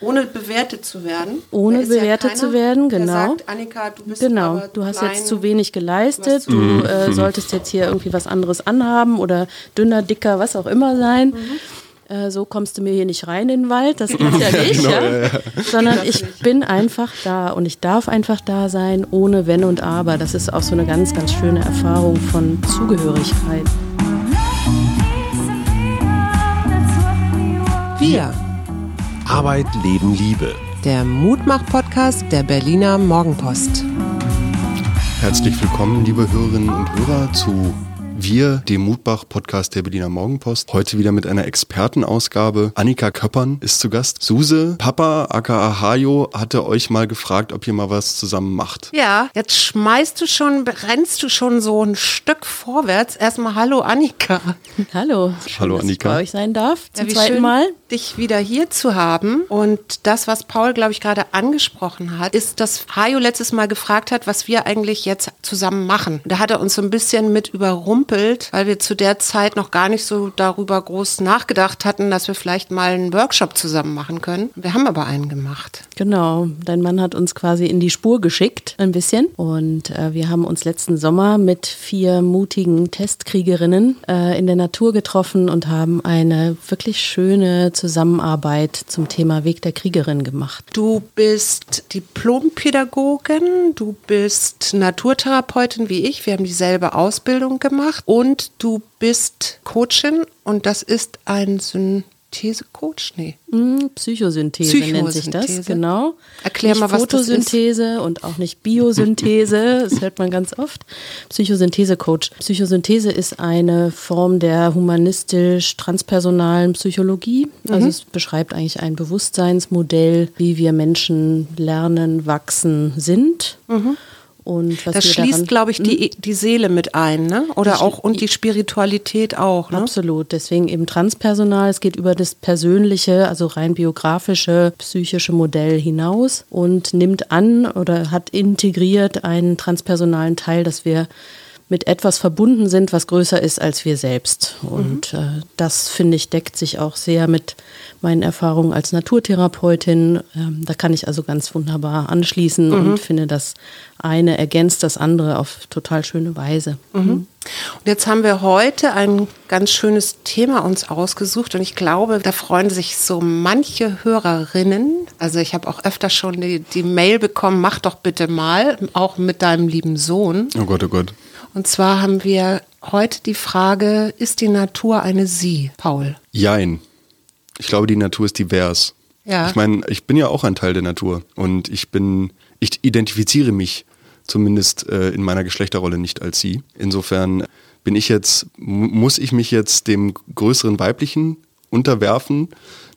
Ohne bewertet zu werden. Ohne bewertet ja zu werden, genau. Sagt, Annika, du bist Genau, du hast jetzt zu wenig geleistet, du, du äh, solltest jetzt hier irgendwie was anderes anhaben oder dünner, dicker, was auch immer sein. Mhm. Äh, so kommst du mir hier nicht rein in den Wald, das geht ja nicht, genau, ja? Ja, sondern ich bin einfach da und ich darf einfach da sein, ohne Wenn und Aber. Das ist auch so eine ganz, ganz schöne Erfahrung von Zugehörigkeit. Wir Arbeit, Leben, Liebe. Der Mutmach-Podcast der Berliner Morgenpost. Herzlich willkommen, liebe Hörerinnen und Hörer, zu wir, dem Mutbach-Podcast der Berliner Morgenpost, heute wieder mit einer Expertenausgabe. Annika Köppern ist zu Gast. Suse, Papa, aka Hajo, hatte euch mal gefragt, ob ihr mal was zusammen macht. Ja, jetzt schmeißt du schon, rennst du schon so ein Stück vorwärts. Erstmal Hallo Annika. Hallo. Schön, Hallo Annika. Dass ich bei euch sein darf. Zum ja, zweiten schön, Mal. Dich wieder hier zu haben. Und das, was Paul, glaube ich, gerade angesprochen hat, ist, dass Hajo letztes Mal gefragt hat, was wir eigentlich jetzt zusammen machen. Da hat er uns so ein bisschen mit überrumpelt überrumpelt, weil wir zu der Zeit noch gar nicht so darüber groß nachgedacht hatten, dass wir vielleicht mal einen Workshop zusammen machen können. Wir haben aber einen gemacht. Genau, dein Mann hat uns quasi in die Spur geschickt, ein bisschen. Und äh, wir haben uns letzten Sommer mit vier mutigen Testkriegerinnen äh, in der Natur getroffen und haben eine wirklich schöne Zusammenarbeit zum Thema Weg der Kriegerin gemacht. Du bist Diplompädagogin, du bist Naturtherapeutin wie ich. Wir haben dieselbe Ausbildung gemacht gemacht und du bist Coachin und das ist ein Synthesecoach? Nee. Mm, Psychosynthese, Psychosynthese, nennt sich das, genau. Erklär nicht mal, was Photosynthese das ist. und auch nicht Biosynthese, das hört man ganz oft. Psychosynthese-Coach. Psychosynthese ist eine Form der humanistisch-transpersonalen Psychologie. Also mhm. es beschreibt eigentlich ein Bewusstseinsmodell, wie wir Menschen lernen, wachsen, sind. Mhm. Und was das schließt, glaube ich, die, hm? die Seele mit ein, ne? Oder auch und die Spiritualität auch. Ne? Absolut. Deswegen eben transpersonal. Es geht über das persönliche, also rein biografische, psychische Modell hinaus und nimmt an oder hat integriert einen transpersonalen Teil, dass wir mit etwas verbunden sind, was größer ist als wir selbst. Und mhm. äh, das, finde ich, deckt sich auch sehr mit meinen Erfahrungen als Naturtherapeutin. Ähm, da kann ich also ganz wunderbar anschließen mhm. und finde, das eine ergänzt das andere auf total schöne Weise. Mhm. mhm. Und jetzt haben wir heute ein ganz schönes Thema uns ausgesucht und ich glaube, da freuen sich so manche Hörerinnen. Also ich habe auch öfter schon die, die Mail bekommen, mach doch bitte mal, auch mit deinem lieben Sohn. Oh Gott, oh Gott. Und zwar haben wir heute die Frage, ist die Natur eine Sie, Paul? Jein. Ich glaube, die Natur ist divers. Ja. Ich meine, ich bin ja auch ein Teil der Natur und ich bin, ich identifiziere mich zumindest äh, in meiner Geschlechterrolle nicht als sie. Insofern bin ich jetzt, muss ich mich jetzt dem größeren weiblichen unterwerfen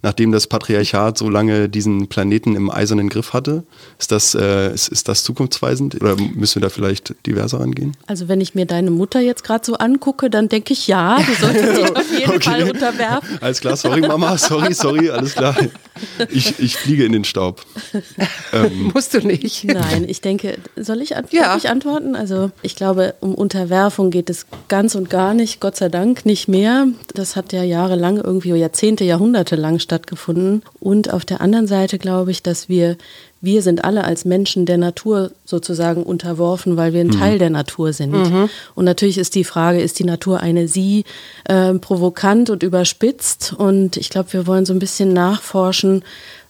nachdem das Patriarchat so lange diesen Planeten im eisernen Griff hatte? Ist das, äh, ist, ist das zukunftsweisend oder müssen wir da vielleicht diverser angehen? Also wenn ich mir deine Mutter jetzt gerade so angucke, dann denke ich ja, du solltest dich auf jeden okay. Fall unterwerfen. Alles klar, sorry Mama, sorry, sorry, alles klar. Ich, ich fliege in den Staub. Ähm. Musst du nicht. Nein, ich denke, soll ich, ja. ich antworten? Also ich glaube, um Unterwerfung geht es ganz und gar nicht, Gott sei Dank nicht mehr. Das hat ja jahrelang irgendwie, Jahrzehnte, Jahrhunderte lang stattgefunden. Und auf der anderen Seite glaube ich, dass wir, wir sind alle als Menschen der Natur sozusagen unterworfen, weil wir ein mhm. Teil der Natur sind. Mhm. Und natürlich ist die Frage, ist die Natur eine Sie äh, provokant und überspitzt? Und ich glaube, wir wollen so ein bisschen nachforschen,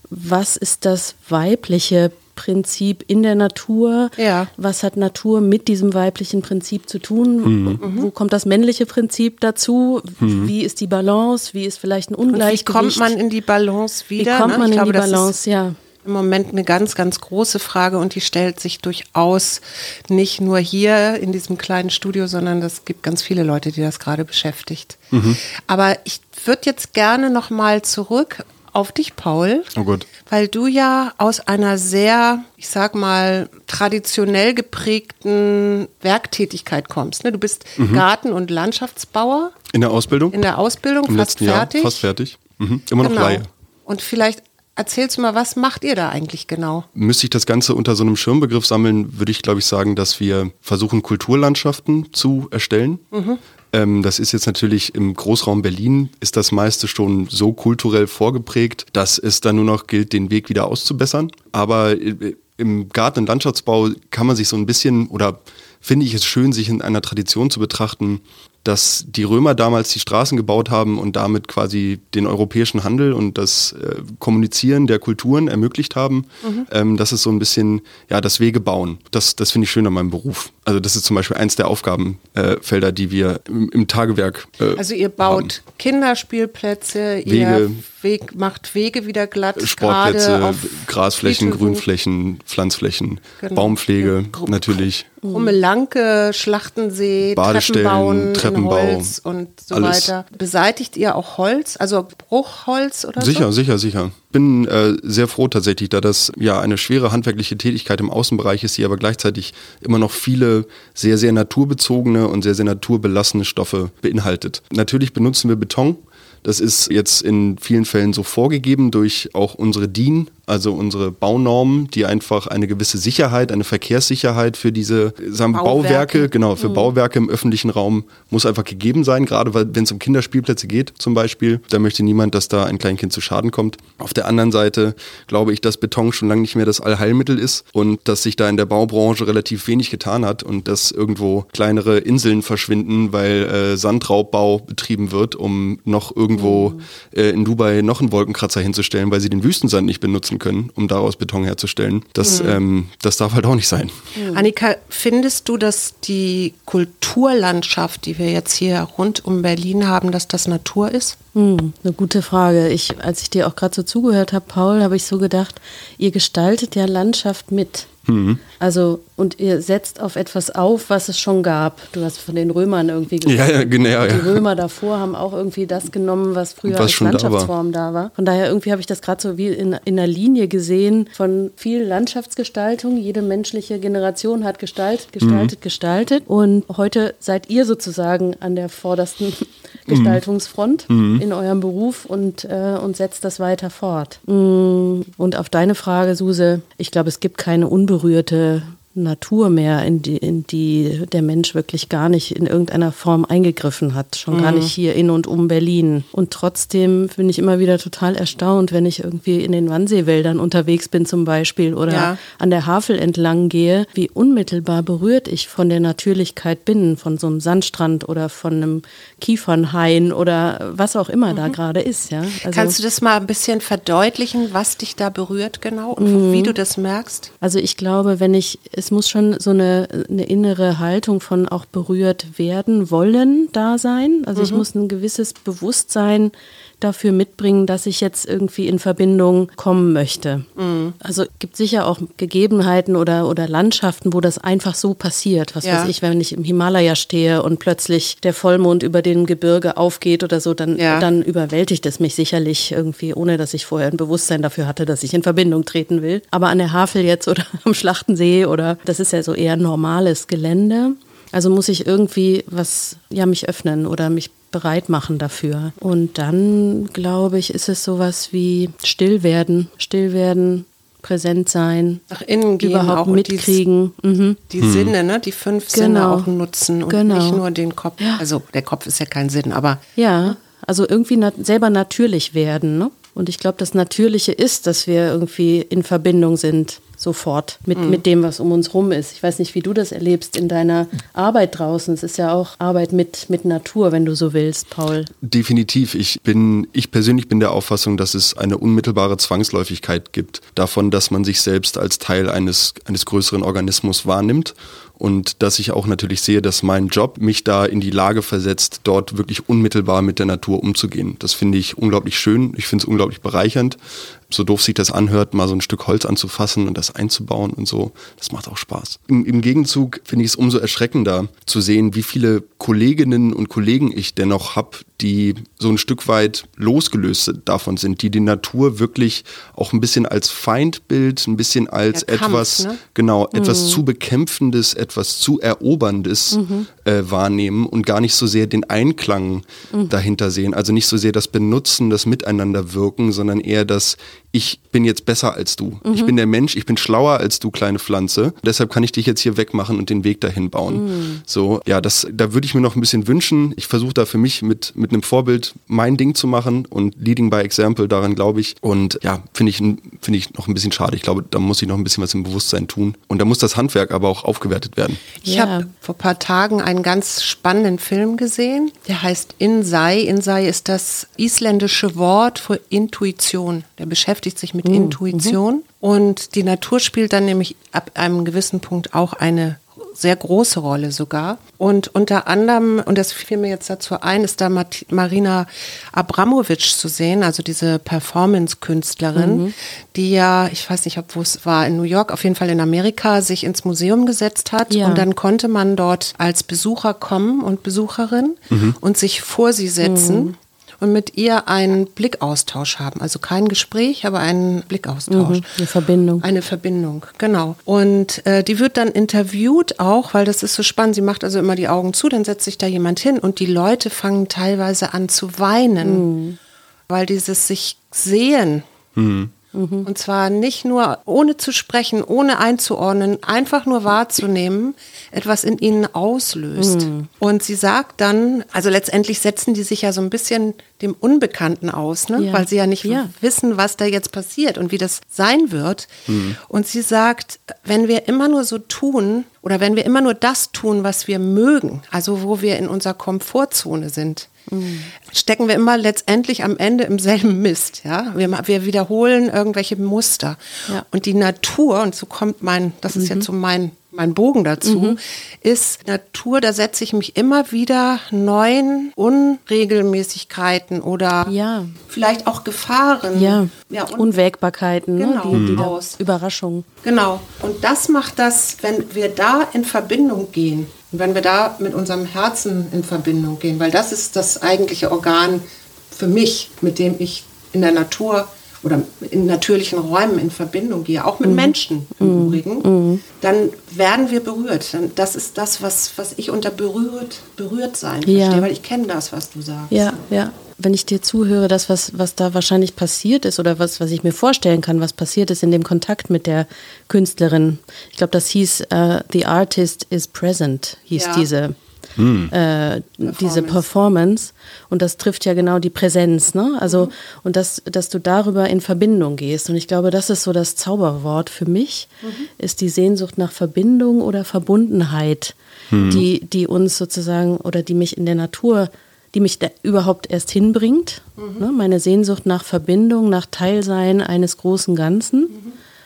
was ist das weibliche Prinzip in der Natur? Ja. Was hat Natur mit diesem weiblichen Prinzip zu tun? Mhm. Wo kommt das männliche Prinzip dazu? Mhm. Wie ist die Balance? Wie ist vielleicht ein Ungleichgewicht? Und wie kommt man in die Balance wieder? Wie kommt ne? man in glaube, die Balance, ja im Moment eine ganz, ganz große Frage und die stellt sich durchaus nicht nur hier in diesem kleinen Studio, sondern es gibt ganz viele Leute, die das gerade beschäftigt. Mhm. Aber ich würde jetzt gerne noch mal zurück auf dich, Paul. Oh Gott. Weil du ja aus einer sehr, ich sag mal, traditionell geprägten Werktätigkeit kommst. Ne? Du bist mhm. Garten- und Landschaftsbauer. In der Ausbildung? In der Ausbildung, Im fast fertig. Jahr, fast fertig. Mhm. Immer noch genau. Laie. Und vielleicht Erzählst du mal, was macht ihr da eigentlich genau? Müsste ich das Ganze unter so einem Schirmbegriff sammeln, würde ich, glaube ich, sagen, dass wir versuchen, Kulturlandschaften zu erstellen. Mhm. Ähm, das ist jetzt natürlich im Großraum Berlin, ist das meiste schon so kulturell vorgeprägt, dass es dann nur noch gilt, den Weg wieder auszubessern. Aber äh, im Garten- und Landschaftsbau kann man sich so ein bisschen oder finde ich es schön, sich in einer Tradition zu betrachten, dass die Römer damals die Straßen gebaut haben und damit quasi den europäischen Handel und das äh, Kommunizieren der Kulturen ermöglicht haben. Mhm. Ähm, das ist so ein bisschen, ja, das Wege bauen. Das, das finde ich schön an meinem Beruf. Also das ist zum Beispiel eins der Aufgabenfelder, äh, die wir im, im Tagewerk äh, Also ihr baut haben. Kinderspielplätze, Wege, ihr Weg, macht Wege wieder glatt. Sportplätze, Grasflächen, Grünflächen, Pflanzflächen, genau. Baumpflege ja. natürlich. Rummelanke, Schlachtensee, Badestellen, Treppenbauen, Treppenbau, Holz und so alles. weiter. Beseitigt ihr auch Holz, also Bruchholz oder sicher, so? Sicher, sicher, sicher. Bin äh, sehr froh tatsächlich, da das ja eine schwere handwerkliche Tätigkeit im Außenbereich ist, die aber gleichzeitig immer noch viele sehr, sehr naturbezogene und sehr, sehr naturbelassene Stoffe beinhaltet. Natürlich benutzen wir Beton, das ist jetzt in vielen Fällen so vorgegeben durch auch unsere DIN, also unsere Baunormen, die einfach eine gewisse Sicherheit, eine Verkehrssicherheit für diese sagen, Bauwerke. Bauwerke, genau, für mhm. Bauwerke im öffentlichen Raum muss einfach gegeben sein, gerade weil wenn es um Kinderspielplätze geht zum Beispiel, da möchte niemand, dass da ein Kleinkind zu Schaden kommt. Auf der anderen Seite glaube ich, dass Beton schon lange nicht mehr das Allheilmittel ist und dass sich da in der Baubranche relativ wenig getan hat und dass irgendwo kleinere Inseln verschwinden, weil äh, Sandraubbau betrieben wird, um noch irgendwo mhm. äh, in Dubai noch einen Wolkenkratzer hinzustellen, weil sie den Wüstensand nicht benutzen nutzen können, um daraus Beton herzustellen. Das, mhm. ähm, das darf halt auch nicht sein. Mhm. Annika, findest du, dass die Kulturlandschaft, die wir jetzt hier rund um Berlin haben, dass das Natur ist? Mhm, eine gute Frage. Ich, als ich dir auch gerade so zugehört habe, Paul, habe ich so gedacht, ihr gestaltet ja Landschaft mit. Mhm. Also, und ihr setzt auf etwas auf, was es schon gab. Du hast von den Römern irgendwie gesagt. Ja, ja, genau. Ja. Die Römer davor haben auch irgendwie das genommen, was früher was als Landschaftsform da war. da war. Von daher irgendwie habe ich das gerade so wie in, in einer Linie gesehen von viel Landschaftsgestaltung. Jede menschliche Generation hat gestaltet, gestaltet, mhm. gestaltet. Und heute seid ihr sozusagen an der vordersten. Gestaltungsfront mhm. in eurem Beruf und, äh, und setzt das weiter fort. Mm, und auf deine Frage, Suse, ich glaube, es gibt keine unberührte Natur mehr, in die, in die der Mensch wirklich gar nicht in irgendeiner Form eingegriffen hat. Schon mhm. gar nicht hier in und um Berlin. Und trotzdem bin ich immer wieder total erstaunt, wenn ich irgendwie in den Wannseewäldern unterwegs bin zum Beispiel oder ja. an der Havel entlang gehe, wie unmittelbar berührt ich von der Natürlichkeit bin, von so einem Sandstrand oder von einem Kiefernhain oder was auch immer mhm. da gerade ist. Ja? Also, Kannst du das mal ein bisschen verdeutlichen, was dich da berührt genau und mhm. wie du das merkst? Also ich glaube, wenn ich es es muss schon so eine, eine innere Haltung von auch berührt werden wollen da sein. Also mhm. ich muss ein gewisses Bewusstsein dafür mitbringen, dass ich jetzt irgendwie in Verbindung kommen möchte. Mhm. Also gibt sicher auch Gegebenheiten oder, oder Landschaften, wo das einfach so passiert. Was ja. weiß ich, wenn ich im Himalaya stehe und plötzlich der Vollmond über den Gebirge aufgeht oder so, dann, ja. dann überwältigt es mich sicherlich irgendwie, ohne dass ich vorher ein Bewusstsein dafür hatte, dass ich in Verbindung treten will. Aber an der Havel jetzt oder am Schlachtensee oder das ist ja so eher normales Gelände. Also muss ich irgendwie was, ja, mich öffnen oder mich bereit machen dafür. Und dann, glaube ich, ist es sowas wie still werden, still werden, präsent sein, nach innen gehen, überhaupt mitkriegen. Die, mhm. die hm. Sinne, ne? die fünf genau. Sinne auch nutzen und genau. nicht nur den Kopf. Ja. Also der Kopf ist ja kein Sinn, aber. Ja, also irgendwie nat selber natürlich werden. Ne? Und ich glaube, das Natürliche ist, dass wir irgendwie in Verbindung sind sofort mit, mhm. mit dem, was um uns rum ist. Ich weiß nicht, wie du das erlebst in deiner Arbeit draußen. Es ist ja auch Arbeit mit, mit Natur, wenn du so willst, Paul. Definitiv. Ich bin, ich persönlich bin der Auffassung, dass es eine unmittelbare Zwangsläufigkeit gibt davon, dass man sich selbst als Teil eines, eines größeren Organismus wahrnimmt und dass ich auch natürlich sehe, dass mein Job mich da in die Lage versetzt, dort wirklich unmittelbar mit der Natur umzugehen. Das finde ich unglaublich schön, ich finde es unglaublich bereichernd so doof sich das anhört, mal so ein Stück Holz anzufassen und das einzubauen und so, das macht auch Spaß. Im, im Gegenzug finde ich es umso erschreckender zu sehen, wie viele Kolleginnen und Kollegen ich dennoch habe, die so ein Stück weit losgelöst davon sind, die die Natur wirklich auch ein bisschen als Feindbild, ein bisschen als Kampf, etwas, ne? genau, etwas mhm. zu bekämpfendes, etwas zu eroberndes mhm. äh, wahrnehmen und gar nicht so sehr den Einklang mhm. dahinter sehen. Also nicht so sehr das Benutzen, das Miteinanderwirken, sondern eher das ich bin jetzt besser als du. Mhm. Ich bin der Mensch, ich bin schlauer als du, kleine Pflanze. Deshalb kann ich dich jetzt hier wegmachen und den Weg dahin bauen. Mhm. So, ja, das, da würde ich mir noch ein bisschen wünschen. Ich versuche da für mich mit, mit einem Vorbild mein Ding zu machen und Leading by Example, daran glaube ich. Und ja, finde ich, finde ich noch ein bisschen schade. Ich glaube, da muss ich noch ein bisschen was im Bewusstsein tun. Und da muss das Handwerk aber auch aufgewertet werden. Ich ja. habe vor ein paar Tagen einen ganz spannenden Film gesehen. Der heißt Insei. Insei ist das isländische Wort für Intuition. Der beschäftigt beschäftigt sich mit mhm. Intuition. Und die Natur spielt dann nämlich ab einem gewissen Punkt auch eine sehr große Rolle sogar. Und unter anderem, und das fiel mir jetzt dazu ein, ist da Marina Abramovic zu sehen, also diese Performance-Künstlerin, mhm. die ja, ich weiß nicht, ob wo es war, in New York, auf jeden Fall in Amerika, sich ins Museum gesetzt hat. Ja. Und dann konnte man dort als Besucher kommen und Besucherin mhm. und sich vor sie setzen. Mhm und mit ihr einen Blickaustausch haben. Also kein Gespräch, aber einen Blickaustausch. Mhm, eine Verbindung. Eine Verbindung, genau. Und äh, die wird dann interviewt auch, weil das ist so spannend. Sie macht also immer die Augen zu, dann setzt sich da jemand hin und die Leute fangen teilweise an zu weinen, mhm. weil dieses sich sehen. Mhm. Mhm. Und zwar nicht nur ohne zu sprechen, ohne einzuordnen, einfach nur wahrzunehmen, etwas in ihnen auslöst. Mhm. Und sie sagt dann, also letztendlich setzen die sich ja so ein bisschen dem Unbekannten aus, ne? Ja. weil sie ja nicht ja. wissen, was da jetzt passiert und wie das sein wird. Mhm. Und sie sagt, wenn wir immer nur so tun oder wenn wir immer nur das tun, was wir mögen, also wo wir in unserer Komfortzone sind, mhm. stecken wir immer letztendlich am Ende im selben Mist. Ja? Wir, wir wiederholen irgendwelche Muster. Ja. Und die Natur, und so kommt mein, das ist mhm. jetzt so mein mein Bogen dazu, mhm. ist Natur, da setze ich mich immer wieder neuen Unregelmäßigkeiten oder ja. vielleicht auch Gefahren. Ja, ja Unwägbarkeiten, genau, ne? die, die aus. Überraschungen. Genau. Und das macht das, wenn wir da in Verbindung gehen, und wenn wir da mit unserem Herzen in Verbindung gehen, weil das ist das eigentliche Organ für mich, mit dem ich in der Natur oder in natürlichen Räumen in Verbindung gehe, auch mit mhm. Menschen im mhm. Übrigen, mhm. dann werden wir berührt. Das ist das, was, was ich unter berührt, berührt sein ja. verstehe, weil ich kenne das, was du sagst. Ja, ja. Wenn ich dir zuhöre, das, was, was da wahrscheinlich passiert ist oder was, was ich mir vorstellen kann, was passiert ist in dem Kontakt mit der Künstlerin. Ich glaube, das hieß uh, The Artist is Present, hieß ja. diese hm. äh, diese Performance. Und das trifft ja genau die Präsenz, ne? Also, mhm. und das, dass du darüber in Verbindung gehst. Und ich glaube, das ist so das Zauberwort für mich, mhm. ist die Sehnsucht nach Verbindung oder Verbundenheit, mhm. die, die uns sozusagen oder die mich in der Natur die mich da überhaupt erst hinbringt. Mhm. Ne? Meine Sehnsucht nach Verbindung, nach Teilsein eines großen Ganzen.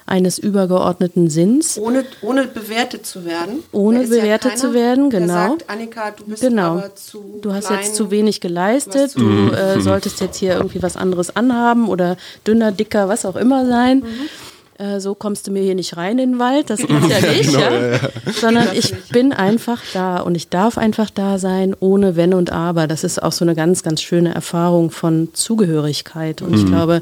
Mhm eines übergeordneten Sinns. Ohne, ohne bewertet zu werden. Ohne bewertet ja zu werden, genau. Sagt, Annika, du bist genau. aber zu Du hast klein, jetzt zu wenig geleistet, du, du äh, solltest jetzt hier irgendwie was anderes anhaben oder dünner, dicker, was auch immer sein. Mhm. Äh, so kommst du mir hier nicht rein in den Wald, das ist ja nicht, genau, ja? Ja, ja. sondern ich bin einfach da und ich darf einfach da sein, ohne Wenn und Aber. Das ist auch so eine ganz, ganz schöne Erfahrung von Zugehörigkeit. Und mhm. ich glaube,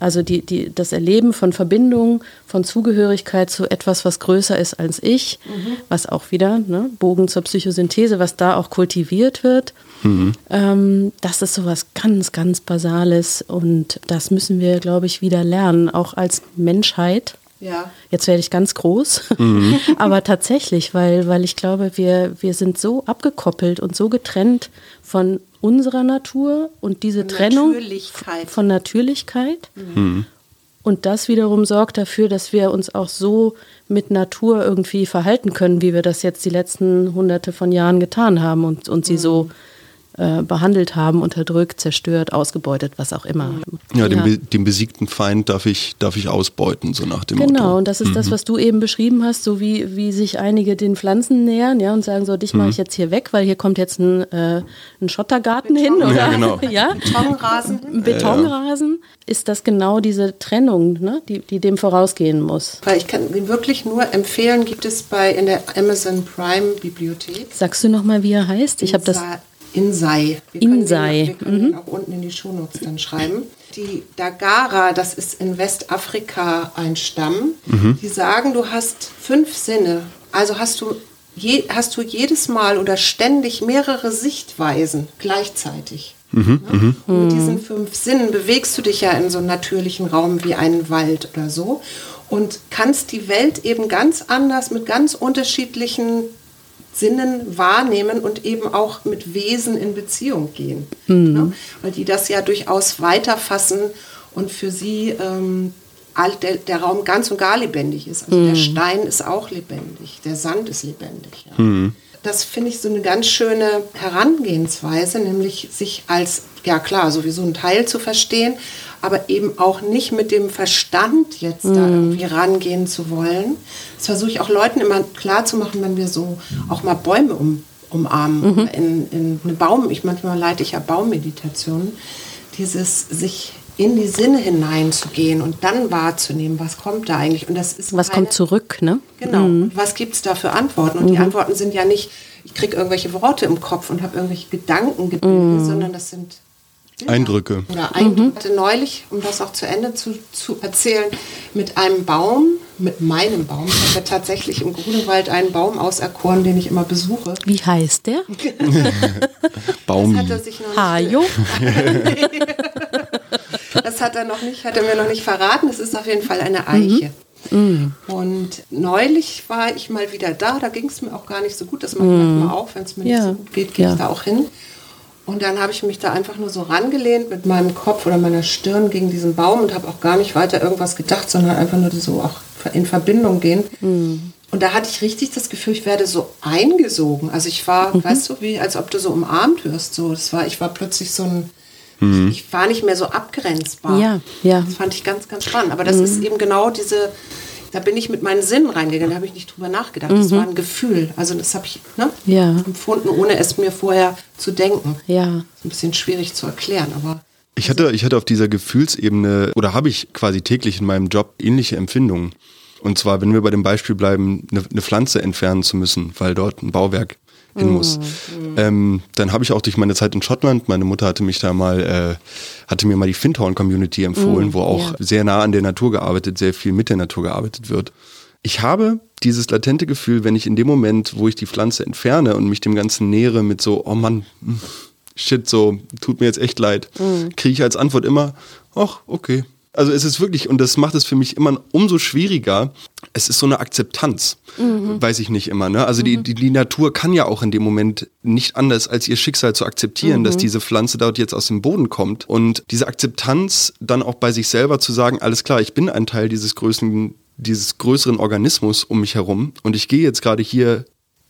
also die, die, das Erleben von Verbindung, von Zugehörigkeit zu etwas, was größer ist als ich, mhm. was auch wieder, ne, Bogen zur Psychosynthese, was da auch kultiviert wird, Mhm. Ähm, das ist sowas ganz, ganz Basales und das müssen wir, glaube ich, wieder lernen, auch als Menschheit. Ja. Jetzt werde ich ganz groß, mhm. aber tatsächlich, weil, weil ich glaube, wir, wir sind so abgekoppelt und so getrennt von unserer Natur und diese von Trennung Natürlichkeit. von Natürlichkeit. Mhm. Und das wiederum sorgt dafür, dass wir uns auch so mit Natur irgendwie verhalten können, wie wir das jetzt die letzten hunderte von Jahren getan haben und, und sie mhm. so äh, behandelt haben, unterdrückt, zerstört, ausgebeutet, was auch immer. Ja, den, den, besiegten Feind darf ich, darf ich ausbeuten, so nach dem genau, Motto. Genau, und das ist mhm. das, was du eben beschrieben hast, so wie, wie sich einige den Pflanzen nähern ja, und sagen, so, dich mhm. mache ich jetzt hier weg, weil hier kommt jetzt ein, äh, ein Schottergarten Beton. hin. Oder? Ja, genau. ja? Betonrasen. Betonrasen. Ist das genau diese Trennung, ne, die, die dem vorausgehen muss? Weil ich kann wirklich nur empfehlen, gibt es bei in der Amazon Prime Bibliothek. Sagst du nochmal, wie er heißt? Ich habe das Insei. Wir Insei. wir können mhm. auch unten in die Shownotes dann schreiben. Die Dagara, das ist in Westafrika ein Stamm, mhm. die sagen, du hast fünf Sinne. Also hast du je, hast du jedes Mal oder ständig mehrere Sichtweisen gleichzeitig. Mhm, ja? Mhm. Und mit diesen fünf Sinnen bewegst du dich ja in so einem natürlichen Raum wie einen Wald oder so und kannst die Welt eben ganz anders mit ganz unterschiedlichen Sinnen wahrnehmen und eben auch mit Wesen in Beziehung gehen. Mhm. Ja? Weil die das ja durchaus weiterfassen und für sie ähm, der, der, Raum ganz und gar lebendig ist. Also mhm. der Stein ist auch lebendig, der Sand ist lebendig. Ja. Mhm. Das finde ich so eine ganz schöne Herangehensweise, nämlich sich als, ja klar, sowieso ein Teil zu verstehen, aber eben auch nicht mit dem Verstand jetzt mhm. da irgendwie rangehen zu wollen. Das versuche ich auch Leuten immer klar zu machen, wenn wir so auch mal Bäume um, umarmen, mhm. in, in eine Baum, ich manchmal leite ich ja Baummeditationen, dieses sich in die Sinne hineinzugehen und dann wahrzunehmen, was kommt da eigentlich. Und das ist was keine, kommt zurück, ne? Genau. Mhm. Was gibt es da für Antworten? Und mhm. die Antworten sind ja nicht, ich kriege irgendwelche Worte im Kopf und habe irgendwelche Gedanken gebildet, mhm. sondern das sind. Eindrücke. Oder Eindrücke. Mhm. Neulich, um das auch zu Ende zu, zu erzählen, mit einem Baum, mit meinem Baum. Ich habe ja tatsächlich im Grunewald einen Baum auserkoren, den ich immer besuche. Wie heißt der? Baum. Das hat er sich noch Hajo? Das hat er noch nicht, hat er mir noch nicht verraten. Es ist auf jeden Fall eine Eiche. Mhm. Und neulich war ich mal wieder da, da ging es mir auch gar nicht so gut. Das macht mhm. manchmal auch, wenn es mir ja. nicht so gut geht, gehe ja. ich da auch hin. Und dann habe ich mich da einfach nur so rangelehnt mit meinem Kopf oder meiner Stirn gegen diesen Baum und habe auch gar nicht weiter irgendwas gedacht, sondern einfach nur so auch in Verbindung gehen. Mhm. Und da hatte ich richtig das Gefühl, ich werde so eingesogen. Also ich war, mhm. weißt du, wie als ob du so umarmt wirst. So, das war, ich war plötzlich so ein, mhm. ich, ich, war nicht mehr so abgrenzbar. Ja, ja. Das fand ich ganz, ganz spannend. Aber das mhm. ist eben genau diese, da bin ich mit meinen Sinnen reingegangen, da habe ich nicht drüber nachgedacht. Das mhm. war ein Gefühl. Also das habe ich ne, ja. empfunden, ohne es mir vorher zu denken. Ja. Ist ein bisschen schwierig zu erklären, aber. Ich hatte, ich hatte auf dieser Gefühlsebene oder habe ich quasi täglich in meinem Job ähnliche Empfindungen. Und zwar, wenn wir bei dem Beispiel bleiben, eine, eine Pflanze entfernen zu müssen, weil dort ein Bauwerk hin muss. Mhm. Ähm, dann habe ich auch durch meine Zeit in Schottland, meine Mutter hatte mich da mal, äh, hatte mir mal die Findhorn Community empfohlen, mhm, wo auch ja. sehr nah an der Natur gearbeitet, sehr viel mit der Natur gearbeitet wird. Ich habe dieses latente Gefühl, wenn ich in dem Moment, wo ich die Pflanze entferne und mich dem Ganzen nähere mit so, oh Mann, hm, shit, so, tut mir jetzt echt leid, mhm. kriege ich als Antwort immer, ach, okay, also es ist wirklich, und das macht es für mich immer umso schwieriger, es ist so eine Akzeptanz, mhm. weiß ich nicht immer. Ne? Also mhm. die, die, die, Natur kann ja auch in dem Moment nicht anders, als ihr Schicksal zu akzeptieren, mhm. dass diese Pflanze dort jetzt aus dem Boden kommt. Und diese Akzeptanz dann auch bei sich selber zu sagen, alles klar, ich bin ein Teil dieses größeren dieses größeren Organismus um mich herum und ich gehe jetzt gerade hier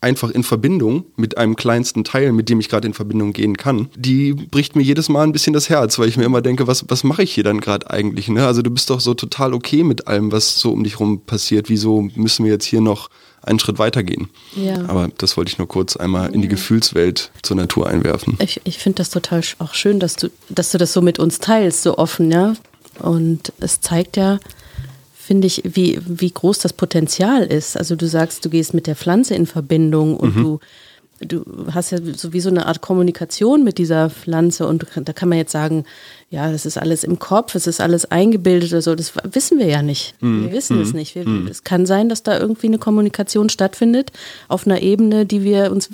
einfach in Verbindung mit einem kleinsten Teil, mit dem ich gerade in Verbindung gehen kann, die bricht mir jedes Mal ein bisschen das Herz, weil ich mir immer denke, was, was mache ich hier dann gerade eigentlich? Ne? Also du bist doch so total okay mit allem, was so um dich rum passiert. Wieso müssen wir jetzt hier noch einen Schritt weitergehen? Ja. Aber das wollte ich nur kurz einmal in die Gefühlswelt zur Natur einwerfen. Ich, ich finde das total auch schön, dass du, dass du das so mit uns teilst, so offen, ja. Und es zeigt ja, finde ich, wie, wie groß das Potenzial ist. Also du sagst, du gehst mit der Pflanze in Verbindung und mhm. du, du hast ja sowieso eine Art Kommunikation mit dieser Pflanze und da kann man jetzt sagen, ja, das ist alles im Kopf, es ist alles eingebildet oder so. Das wissen wir ja nicht. Mhm. Wir wissen mhm. es nicht. Wir, mhm. Es kann sein, dass da irgendwie eine Kommunikation stattfindet auf einer Ebene, die wir uns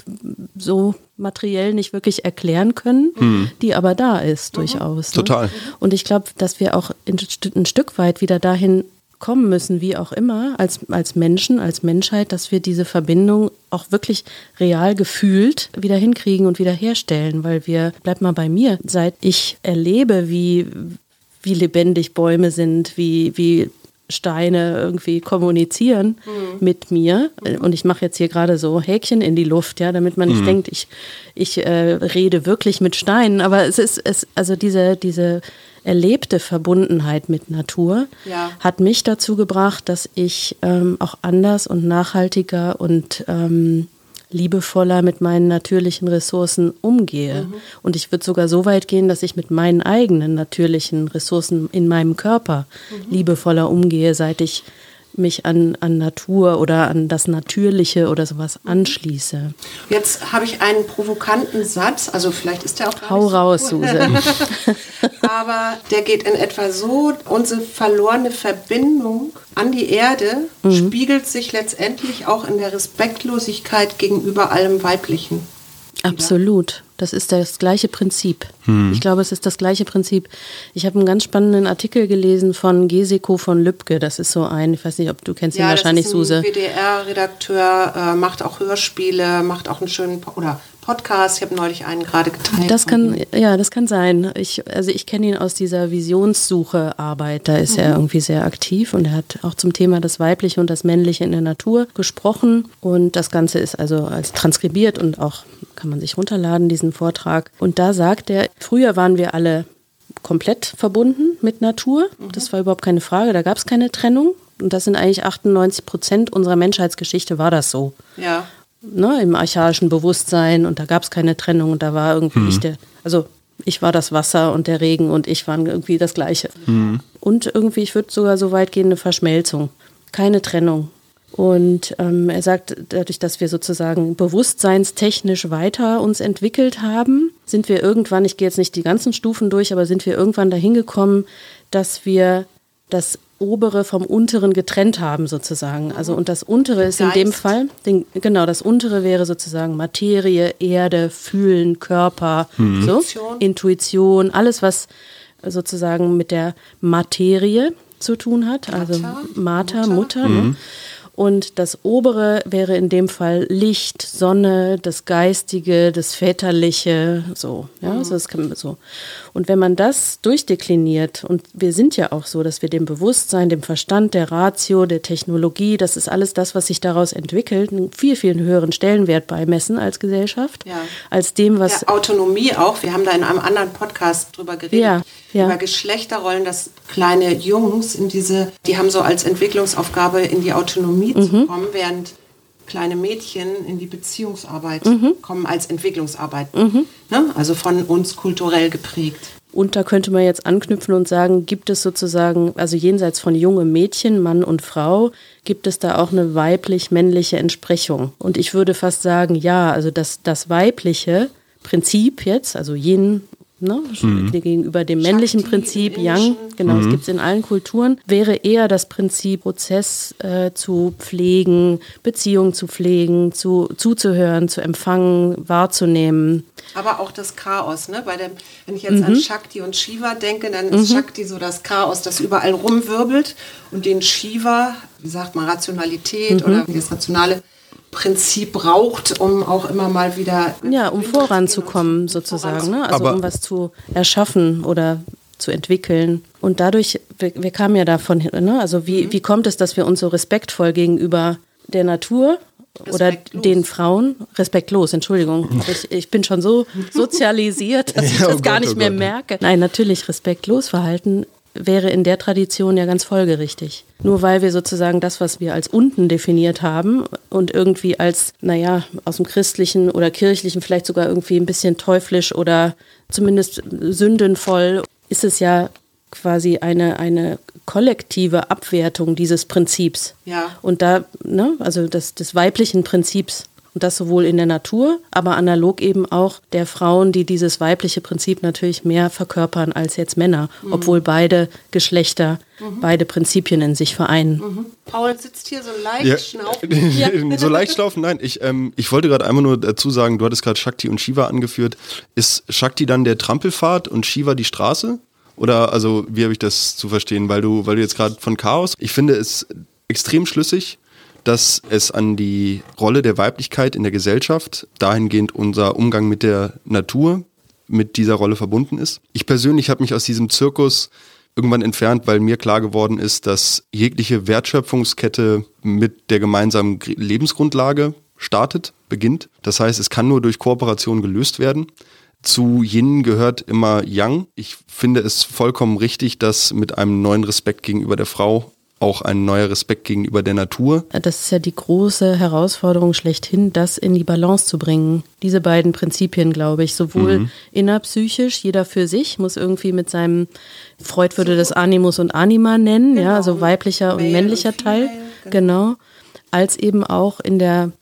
so materiell nicht wirklich erklären können, mhm. die aber da ist mhm. durchaus. Ne? Total. Und ich glaube, dass wir auch ein Stück weit wieder dahin kommen müssen, wie auch immer, als, als Menschen, als Menschheit, dass wir diese Verbindung auch wirklich real gefühlt wieder hinkriegen und wieder herstellen, weil wir, bleib mal bei mir, seit ich erlebe, wie, wie lebendig Bäume sind, wie, wie Steine irgendwie kommunizieren mhm. mit mir. Und ich mache jetzt hier gerade so Häkchen in die Luft, ja, damit man nicht mhm. denkt, ich, ich äh, rede wirklich mit Steinen. Aber es ist, es, also diese, diese erlebte Verbundenheit mit Natur ja. hat mich dazu gebracht, dass ich ähm, auch anders und nachhaltiger und ähm, liebevoller mit meinen natürlichen Ressourcen umgehe. Mhm. Und ich würde sogar so weit gehen, dass ich mit meinen eigenen natürlichen Ressourcen in meinem Körper mhm. liebevoller umgehe, seit ich mich an, an Natur oder an das Natürliche oder sowas anschließe. Jetzt habe ich einen provokanten Satz, also vielleicht ist der auch Hau raus, so Suse. Aber der geht in etwa so, unsere verlorene Verbindung an die Erde mhm. spiegelt sich letztendlich auch in der Respektlosigkeit gegenüber allem Weiblichen. Absolut. Das ist das gleiche Prinzip. Hm. Ich glaube, es ist das gleiche Prinzip. Ich habe einen ganz spannenden Artikel gelesen von Geseko von Lübcke. Das ist so ein, ich weiß nicht, ob du kennst ja, ihn wahrscheinlich, das ist ein Suse. WDR-Redakteur, äh, macht auch Hörspiele, macht auch einen schönen oder Podcast. Ich habe neulich einen gerade geteilt. Das kann, ja, das kann sein. Ich, also ich kenne ihn aus dieser Visionssuche-Arbeit. Da ist mhm. er irgendwie sehr aktiv und er hat auch zum Thema das Weibliche und das Männliche in der Natur gesprochen. Und das Ganze ist also als transkribiert und auch kann man sich runterladen, diesen Vortrag. Und da sagt er, früher waren wir alle komplett verbunden mit Natur. Mhm. Das war überhaupt keine Frage. Da gab es keine Trennung. Und das sind eigentlich 98 Prozent unserer Menschheitsgeschichte war das so. Ja. Ne, Im archaischen Bewusstsein und da gab es keine Trennung und da war irgendwie mhm. ich der, also ich war das Wasser und der Regen und ich waren irgendwie das Gleiche. Mhm. Und irgendwie, ich würde sogar so weit gehen, eine Verschmelzung. Keine Trennung. Und ähm, er sagt, dadurch, dass wir sozusagen bewusstseinstechnisch weiter uns entwickelt haben, sind wir irgendwann, ich gehe jetzt nicht die ganzen Stufen durch, aber sind wir irgendwann dahin gekommen, dass wir das obere vom unteren getrennt haben sozusagen. Also und das untere ist in dem Fall, den, genau, das untere wäre sozusagen Materie, Erde, Fühlen, Körper, mhm. so Intuition, alles was sozusagen mit der Materie zu tun hat, also Mater, Mutter, Mutter ne? Und das obere wäre in dem Fall Licht, Sonne, das Geistige, das Väterliche, so. Ja, mhm. so, das kann man so. Und wenn man das durchdekliniert, und wir sind ja auch so, dass wir dem Bewusstsein, dem Verstand, der Ratio, der Technologie, das ist alles das, was sich daraus entwickelt, einen viel, viel höheren Stellenwert beimessen als Gesellschaft, ja. als dem, was. Ja, Autonomie auch. Wir haben da in einem anderen Podcast drüber geredet. Ja, ja. Über Geschlechterrollen, dass kleine Jungs in diese, die haben so als Entwicklungsaufgabe in die Autonomie mhm. zu kommen, während kleine Mädchen in die Beziehungsarbeit mhm. kommen als Entwicklungsarbeit. Mhm. Ne? Also von uns kulturell geprägt. Und da könnte man jetzt anknüpfen und sagen, gibt es sozusagen, also jenseits von junge Mädchen, Mann und Frau, gibt es da auch eine weiblich-männliche Entsprechung? Und ich würde fast sagen, ja, also das, das weibliche Prinzip jetzt, also Yin ne, mhm. gegenüber dem männlichen Shakti, Prinzip Yang, genau, mhm. das gibt es in allen Kulturen, wäre eher das Prinzip, Prozess äh, zu pflegen, Beziehungen zu pflegen, zu, zuzuhören, zu empfangen, wahrzunehmen. Aber auch das Chaos, ne? Bei dem, wenn ich jetzt mhm. an Shakti und Shiva denke, dann ist mhm. Shakti so das Chaos, das überall rumwirbelt und den Shiva, wie sagt man, Rationalität mhm. oder das Rationale Prinzip braucht, um auch immer mal wieder. Ja, um voranzukommen sozusagen, ne? also Aber um was zu erschaffen oder zu entwickeln. Und dadurch, wir, wir kamen ja davon, ne? also wie, mhm. wie kommt es, dass wir uns so respektvoll gegenüber der Natur oder den Frauen, respektlos, Entschuldigung. Ich, ich bin schon so sozialisiert, dass ich ja, oh das gar Gott, nicht oh mehr merke. Nein, natürlich respektlos verhalten wäre in der Tradition ja ganz folgerichtig. Nur weil wir sozusagen das, was wir als unten definiert haben und irgendwie als, naja, aus dem christlichen oder kirchlichen vielleicht sogar irgendwie ein bisschen teuflisch oder zumindest sündenvoll, ist es ja quasi eine, eine kollektive Abwertung dieses Prinzips. Ja. Und da, ne, also des, des weiblichen Prinzips. Und das sowohl in der Natur, aber analog eben auch der Frauen, die dieses weibliche Prinzip natürlich mehr verkörpern als jetzt Männer, mhm. obwohl beide Geschlechter mhm. beide Prinzipien in sich vereinen. Mhm. Paul sitzt hier so leicht ja. schnaufen. Ja. so leicht schlaufen? Nein, ich, ähm, ich wollte gerade einmal nur dazu sagen, du hattest gerade Shakti und Shiva angeführt. Ist Shakti dann der Trampelpfad und Shiva die Straße? Oder also wie habe ich das zu verstehen? Weil du, weil du jetzt gerade von Chaos, ich finde es extrem schlüssig dass es an die Rolle der Weiblichkeit in der Gesellschaft, dahingehend unser Umgang mit der Natur, mit dieser Rolle verbunden ist. Ich persönlich habe mich aus diesem Zirkus irgendwann entfernt, weil mir klar geworden ist, dass jegliche Wertschöpfungskette mit der gemeinsamen Lebensgrundlage startet, beginnt. Das heißt, es kann nur durch Kooperation gelöst werden. Zu Yin gehört immer Yang. Ich finde es vollkommen richtig, dass mit einem neuen Respekt gegenüber der Frau auch ein neuer Respekt gegenüber der Natur. Das ist ja die große Herausforderung schlechthin, das in die Balance zu bringen. Diese beiden Prinzipien, glaube ich, sowohl mhm. innerpsychisch, jeder für sich muss irgendwie mit seinem, Freud würde das Animus und Anima nennen, genau. ja, also weiblicher und männlicher und Teil, genau. genau, als eben auch in der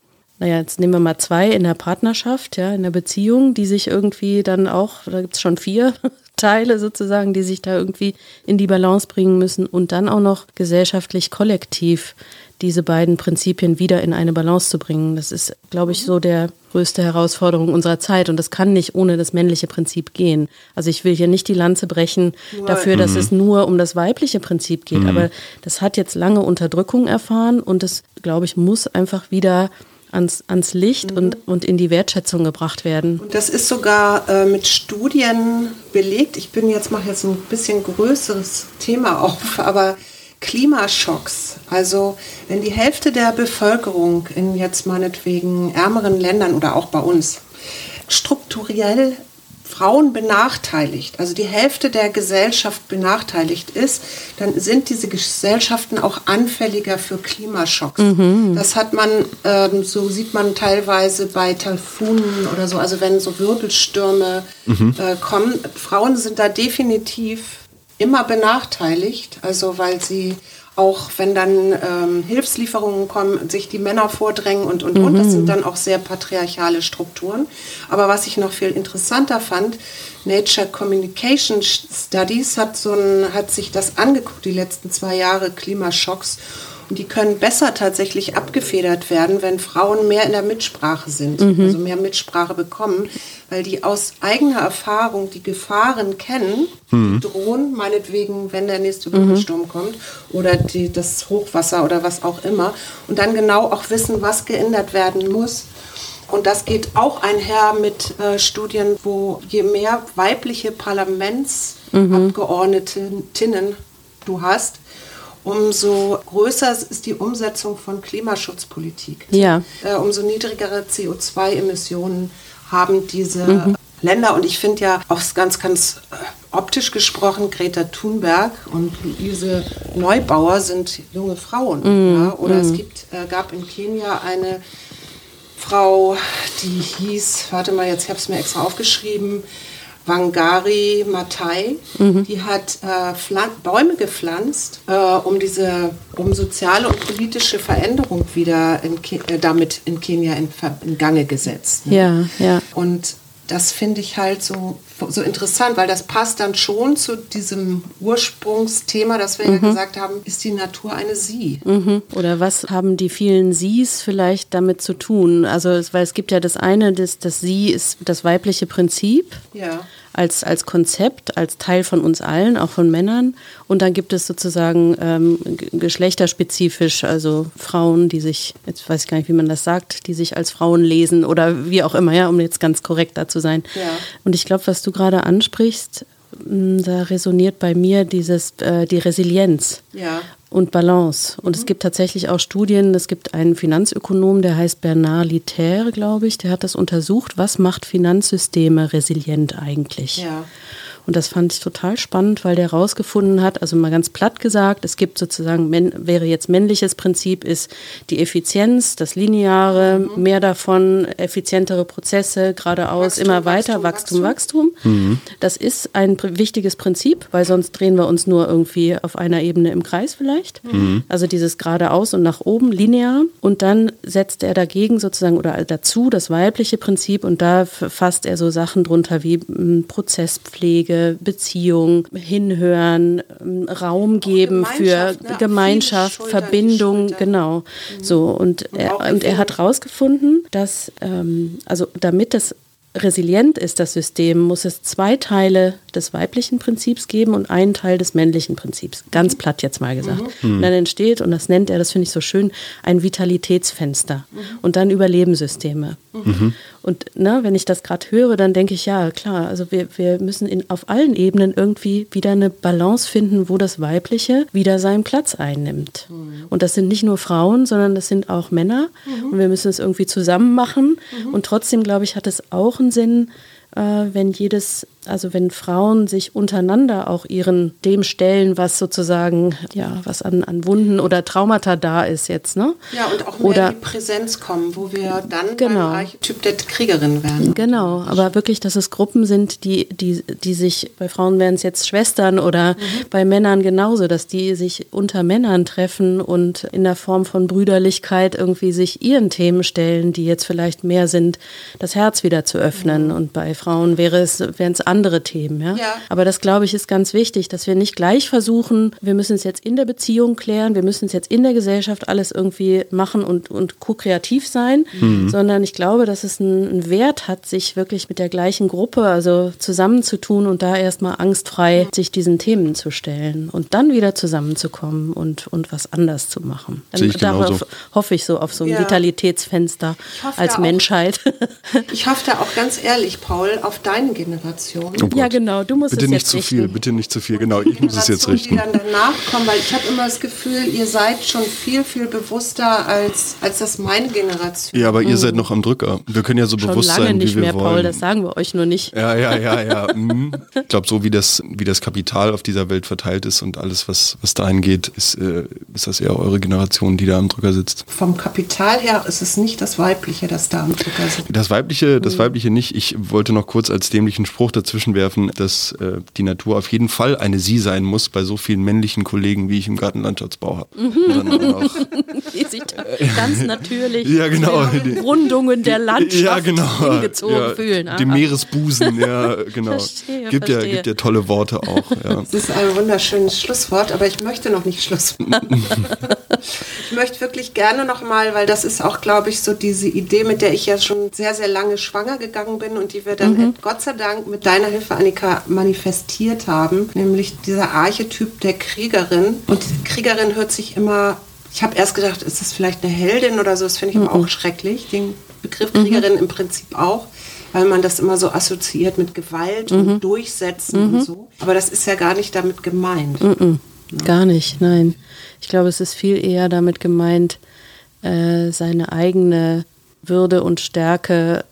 naja, jetzt nehmen wir mal zwei in der Partnerschaft, ja, in der Beziehung, die sich irgendwie dann auch, da gibt es schon vier Teile sozusagen, die sich da irgendwie in die Balance bringen müssen und dann auch noch gesellschaftlich kollektiv diese beiden Prinzipien wieder in eine Balance zu bringen. Das ist, glaube ich, so der größte Herausforderung unserer Zeit und das kann nicht ohne das männliche Prinzip gehen. Also ich will hier nicht die Lanze brechen dafür, dass mhm. es nur um das weibliche Prinzip geht, mhm. aber das hat jetzt lange Unterdrückung erfahren und das, glaube ich, muss einfach wieder ans, ans Licht mhm. und, und in die Wertschätzung gebracht werden. Und das ist sogar äh, mit Studien belegt. Ich bin jetzt, mache jetzt ein bisschen größeres Thema auf, aber Klimaschocks. Also wenn die Hälfte der Bevölkerung in jetzt meinetwegen ärmeren Ländern oder auch bei uns strukturell Frauen benachteiligt, also die Hälfte der Gesellschaft benachteiligt ist, dann sind diese Gesellschaften auch anfälliger für Klimaschocks. Mhm. Das hat man, ähm, so sieht man teilweise bei Taifunen oder so, also wenn so Wirbelstürme mhm. äh, kommen. Frauen sind da definitiv immer benachteiligt, also weil sie auch wenn dann ähm, Hilfslieferungen kommen, sich die Männer vordrängen und, und, mhm. und. Das mhm. sind dann auch sehr patriarchale Strukturen. Aber was ich noch viel interessanter fand, Nature Communication Studies hat, so ein, hat sich das angeguckt, die letzten zwei Jahre Klimaschocks. Und die können besser tatsächlich abgefedert werden, wenn Frauen mehr in der Mitsprache sind, mhm. also mehr Mitsprache bekommen, weil die aus eigener Erfahrung die Gefahren kennen, mhm. die drohen, meinetwegen, wenn der nächste Wirbelsturm mhm. kommt oder die, das Hochwasser oder was auch immer, und dann genau auch wissen, was geändert werden muss. Und das geht auch einher mit äh, Studien, wo je mehr weibliche Parlamentsabgeordnetinnen du hast, umso größer ist die Umsetzung von Klimaschutzpolitik. Ja. Äh, umso niedrigere CO2-Emissionen haben diese mhm. Länder. Und ich finde ja auch ganz, ganz äh, optisch gesprochen, Greta Thunberg und Luise Neubauer sind junge Frauen. Mhm. Ja? Oder mhm. es gibt, äh, gab in Kenia eine Frau, die hieß, warte mal, jetzt habe ich es mir extra aufgeschrieben, Wangari Matai, mhm. die hat äh, Bäume gepflanzt, äh, um diese, um soziale und politische Veränderung wieder in äh, damit in Kenia in, in Gange gesetzt. Ne? Ja, ja. Und das finde ich halt so, so interessant, weil das passt dann schon zu diesem Ursprungsthema, das wir mhm. ja gesagt haben, ist die Natur eine Sie? Mhm. Oder was haben die vielen Sie's vielleicht damit zu tun? Also, weil es gibt ja das eine, das, das Sie ist das weibliche Prinzip. Ja als, als Konzept, als Teil von uns allen, auch von Männern. Und dann gibt es sozusagen ähm, geschlechterspezifisch, also Frauen, die sich, jetzt weiß ich gar nicht, wie man das sagt, die sich als Frauen lesen oder wie auch immer, ja, um jetzt ganz korrekt da zu sein. Ja. Und ich glaube, was du gerade ansprichst, da resoniert bei mir dieses, äh, die Resilienz. Ja und Balance. Und mhm. es gibt tatsächlich auch Studien, es gibt einen Finanzökonom, der heißt Bernard Litter, glaube ich, der hat das untersucht, was macht Finanzsysteme resilient eigentlich. Ja. Und das fand ich total spannend, weil der herausgefunden hat, also mal ganz platt gesagt, es gibt sozusagen, wäre jetzt männliches Prinzip, ist die Effizienz, das Lineare, mhm. mehr davon, effizientere Prozesse, geradeaus, Wachstum, immer weiter, Wachstum, Wachstum. Wachstum. Mhm. Das ist ein wichtiges Prinzip, weil sonst drehen wir uns nur irgendwie auf einer Ebene im Kreis vielleicht. Mhm. Also dieses geradeaus und nach oben, linear. Und dann setzt er dagegen sozusagen oder dazu das weibliche Prinzip und da fasst er so Sachen drunter wie Prozesspflege, Beziehung, hinhören, ähm, Raum geben für ne? Gemeinschaft, Verbindung, genau. Mhm. So und, und er, und er hat herausgefunden, dass ähm, also damit das resilient ist das System, muss es zwei Teile des weiblichen Prinzips geben und einen Teil des männlichen Prinzips. Ganz platt jetzt mal gesagt. Mhm. Und dann entsteht, und das nennt er, das finde ich so schön, ein Vitalitätsfenster mhm. und dann Überlebenssysteme. Mhm. Und ne, wenn ich das gerade höre, dann denke ich, ja, klar, also wir, wir müssen in, auf allen Ebenen irgendwie wieder eine Balance finden, wo das Weibliche wieder seinen Platz einnimmt. Mhm. Und das sind nicht nur Frauen, sondern das sind auch Männer. Mhm. Und wir müssen es irgendwie zusammen machen. Mhm. Und trotzdem, glaube ich, hat es auch einen Sinn, äh, wenn jedes also wenn Frauen sich untereinander auch ihren dem stellen, was sozusagen, ja, was an, an Wunden oder Traumata da ist jetzt, ne? Ja, und auch mehr oder, in die Präsenz kommen, wo wir dann genau. Archetyp der Kriegerin werden. Genau, aber wirklich, dass es Gruppen sind, die, die, die sich, bei Frauen wären es jetzt Schwestern oder mhm. bei Männern genauso, dass die sich unter Männern treffen und in der Form von Brüderlichkeit irgendwie sich ihren Themen stellen, die jetzt vielleicht mehr sind, das Herz wieder zu öffnen. Mhm. Und bei Frauen wäre es, wären es andere Themen. Ja? ja? Aber das, glaube ich, ist ganz wichtig, dass wir nicht gleich versuchen, wir müssen es jetzt in der Beziehung klären, wir müssen es jetzt in der Gesellschaft alles irgendwie machen und, und ko-kreativ sein, mhm. sondern ich glaube, dass es einen Wert hat, sich wirklich mit der gleichen Gruppe, also zusammenzutun und da erstmal angstfrei sich diesen Themen zu stellen und dann wieder zusammenzukommen und, und was anders zu machen. Darauf hoffe ich so auf so ein ja. Vitalitätsfenster als Menschheit. ich hoffe da auch ganz ehrlich, Paul, auf deine Generation. Oh ja, genau, du musst bitte es nicht zu richten. viel, bitte nicht zu viel, genau, ich muss es jetzt richten. Die dann danach kommen, weil ich habe immer das Gefühl, ihr seid schon viel, viel bewusster als, als das meine Generation. Ja, aber ihr mhm. seid noch am Drücker. Wir können ja so schon bewusst sein, nicht wie wir mehr, wollen. Paul, das sagen wir euch nur nicht. Ja, ja, ja, ja. Mhm. ich glaube, so wie das, wie das Kapital auf dieser Welt verteilt ist und alles, was, was dahin geht, ist, äh, ist das eher eure Generation, die da am Drücker sitzt. Vom Kapital her ist es nicht das Weibliche, das da am Drücker sitzt. Das Weibliche, das mhm. Weibliche nicht. Ich wollte noch kurz als dämlichen Spruch dazwischen werfen, dass äh, die Natur auf jeden Fall eine Sie sein muss bei so vielen männlichen Kollegen, wie ich im Gartenlandschaftsbau habe. Mhm. die sich ganz natürlich ja, genau. Rundungen der Landschaft ja, genau. hingezogen ja, fühlen. Aha. Dem Meeresbusen, ja, genau. Verstehe, gibt, verstehe. Ja, gibt ja tolle Worte auch. Ja. Das ist ein wunderschönes Schlusswort, aber ich möchte noch nicht Schluss machen. ich möchte wirklich gerne noch mal, weil das ist auch, glaube ich, so diese Idee, mit der ich ja schon sehr, sehr lange schwanger gegangen bin und die wir dann mhm. Gott sei Dank mit deiner Hilfe, Annika, manifestiert haben, nämlich dieser Archetyp der Kriegerin. Und Kriegerin hört sich immer ich habe erst gedacht, ist das vielleicht eine Heldin oder so? Das finde ich mhm. aber auch schrecklich. Den Begriff Kriegerin mhm. im Prinzip auch, weil man das immer so assoziiert mit Gewalt mhm. und Durchsetzen und mhm. so. Aber das ist ja gar nicht damit gemeint. Mhm. Ja. Gar nicht, nein. Ich glaube, es ist viel eher damit gemeint, äh, seine eigene Würde und Stärke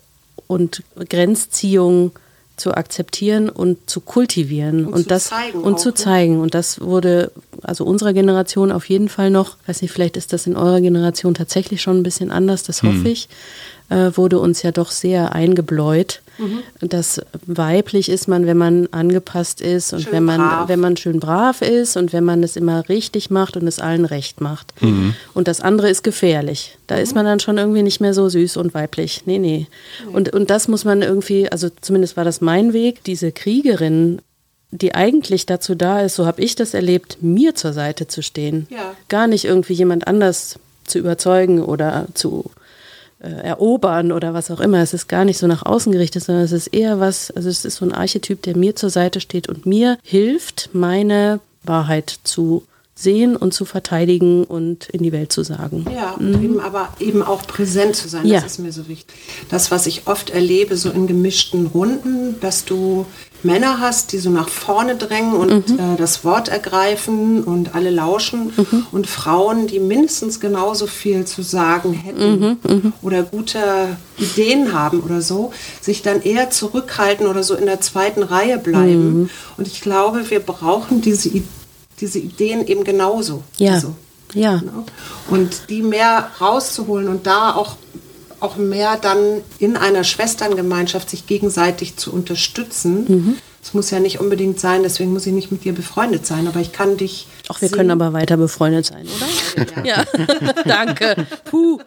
und Grenzziehung zu akzeptieren und zu kultivieren und, und zu das und auch, zu ne? zeigen und das wurde also unserer Generation auf jeden Fall noch weiß nicht vielleicht ist das in eurer Generation tatsächlich schon ein bisschen anders das hoffe hm. ich äh, wurde uns ja doch sehr eingebläut. Mhm. Das weiblich ist man, wenn man angepasst ist und schön wenn man, brav. wenn man schön brav ist und wenn man es immer richtig macht und es allen recht macht. Mhm. Und das andere ist gefährlich. Da mhm. ist man dann schon irgendwie nicht mehr so süß und weiblich. Nee, nee. Und, und das muss man irgendwie, also zumindest war das mein Weg, diese Kriegerin die eigentlich dazu da ist, so habe ich das erlebt, mir zur Seite zu stehen. Ja. Gar nicht irgendwie jemand anders zu überzeugen oder zu äh, erobern oder was auch immer. Es ist gar nicht so nach außen gerichtet, sondern es ist eher was, also es ist so ein Archetyp, der mir zur Seite steht und mir hilft, meine Wahrheit zu sehen und zu verteidigen und in die Welt zu sagen. Ja, und mhm. eben aber eben auch präsent zu sein, das ist mir so wichtig. Das, was ich oft erlebe, so in gemischten Runden, dass du Männer hast, die so nach vorne drängen und mhm. äh, das Wort ergreifen und alle lauschen mhm. und Frauen, die mindestens genauso viel zu sagen hätten mhm. mhm. oder gute Ideen haben oder so, sich dann eher zurückhalten oder so in der zweiten Reihe bleiben. Mhm. Und ich glaube, wir brauchen diese Ideen diese Ideen eben genauso. Ja. Also, ja. Genau. Und die mehr rauszuholen und da auch, auch mehr dann in einer Schwesterngemeinschaft sich gegenseitig zu unterstützen. Mhm. Es muss ja nicht unbedingt sein, deswegen muss ich nicht mit dir befreundet sein, aber ich kann dich. Ach, wir sehen. können aber weiter befreundet sein, oder? ja, danke. Puh.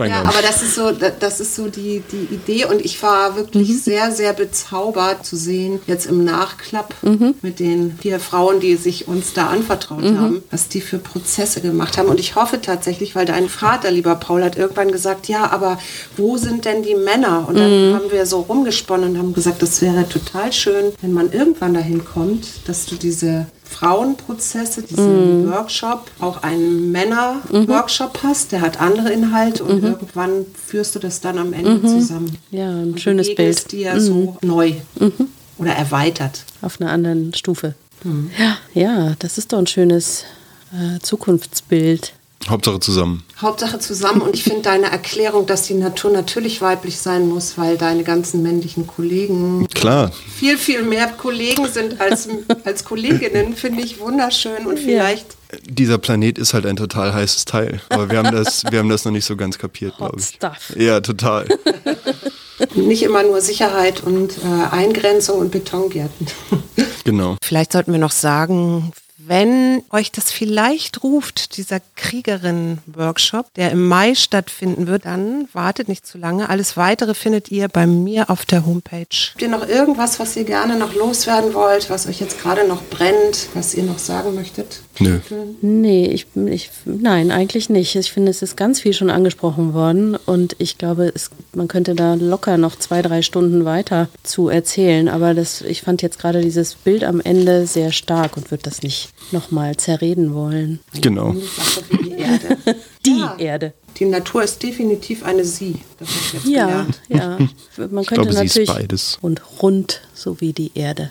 ja, aber das ist so, das ist so die, die Idee und ich war wirklich mhm. sehr, sehr bezaubert zu sehen, jetzt im Nachklapp mhm. mit den vier Frauen, die sich uns da anvertraut mhm. haben, was die für Prozesse gemacht haben. Und ich hoffe tatsächlich, weil dein Vater, lieber Paul, hat irgendwann gesagt, ja, aber wo sind denn die Männer? Und dann mhm. haben wir so rumgesponnen und haben gesagt, das wäre total schön, wenn man irgendwann dahin kommt, dass du diese Frauenprozesse, diesen mm. Workshop, auch einen Männer-Workshop mhm. hast, der hat andere Inhalte und mhm. irgendwann führst du das dann am Ende mhm. zusammen. Ja, ein und schönes Bild. dir mhm. so neu mhm. oder erweitert. Auf einer anderen Stufe. Mhm. Ja, ja, das ist doch ein schönes äh, Zukunftsbild. Hauptsache zusammen. Hauptsache zusammen. Und ich finde deine Erklärung, dass die Natur natürlich weiblich sein muss, weil deine ganzen männlichen Kollegen Klar. viel, viel mehr Kollegen sind als, als Kolleginnen, finde ich wunderschön. Und vielleicht. Dieser Planet ist halt ein total heißes Teil. Aber wir haben das, wir haben das noch nicht so ganz kapiert, glaube ich. Stuff. Ja, total. nicht immer nur Sicherheit und äh, Eingrenzung und Betongärten. Genau. Vielleicht sollten wir noch sagen, wenn euch das vielleicht ruft, dieser Kriegerin-Workshop, der im Mai stattfinden wird, dann wartet nicht zu lange. Alles weitere findet ihr bei mir auf der Homepage. Habt ihr noch irgendwas, was ihr gerne noch loswerden wollt, was euch jetzt gerade noch brennt, was ihr noch sagen möchtet? Nö. Nee, ich, ich, nein, eigentlich nicht. Ich finde, es ist ganz viel schon angesprochen worden und ich glaube, es, man könnte da locker noch zwei, drei Stunden weiter zu erzählen. Aber das, ich fand jetzt gerade dieses Bild am Ende sehr stark und würde das nicht nochmal zerreden wollen. Genau. Die Erde. Die ja. Erde. Die Natur ist definitiv eine Sie. Das ich jetzt ja, gelernt. ja. Man könnte glaube, natürlich beides. und rund, so wie die Erde.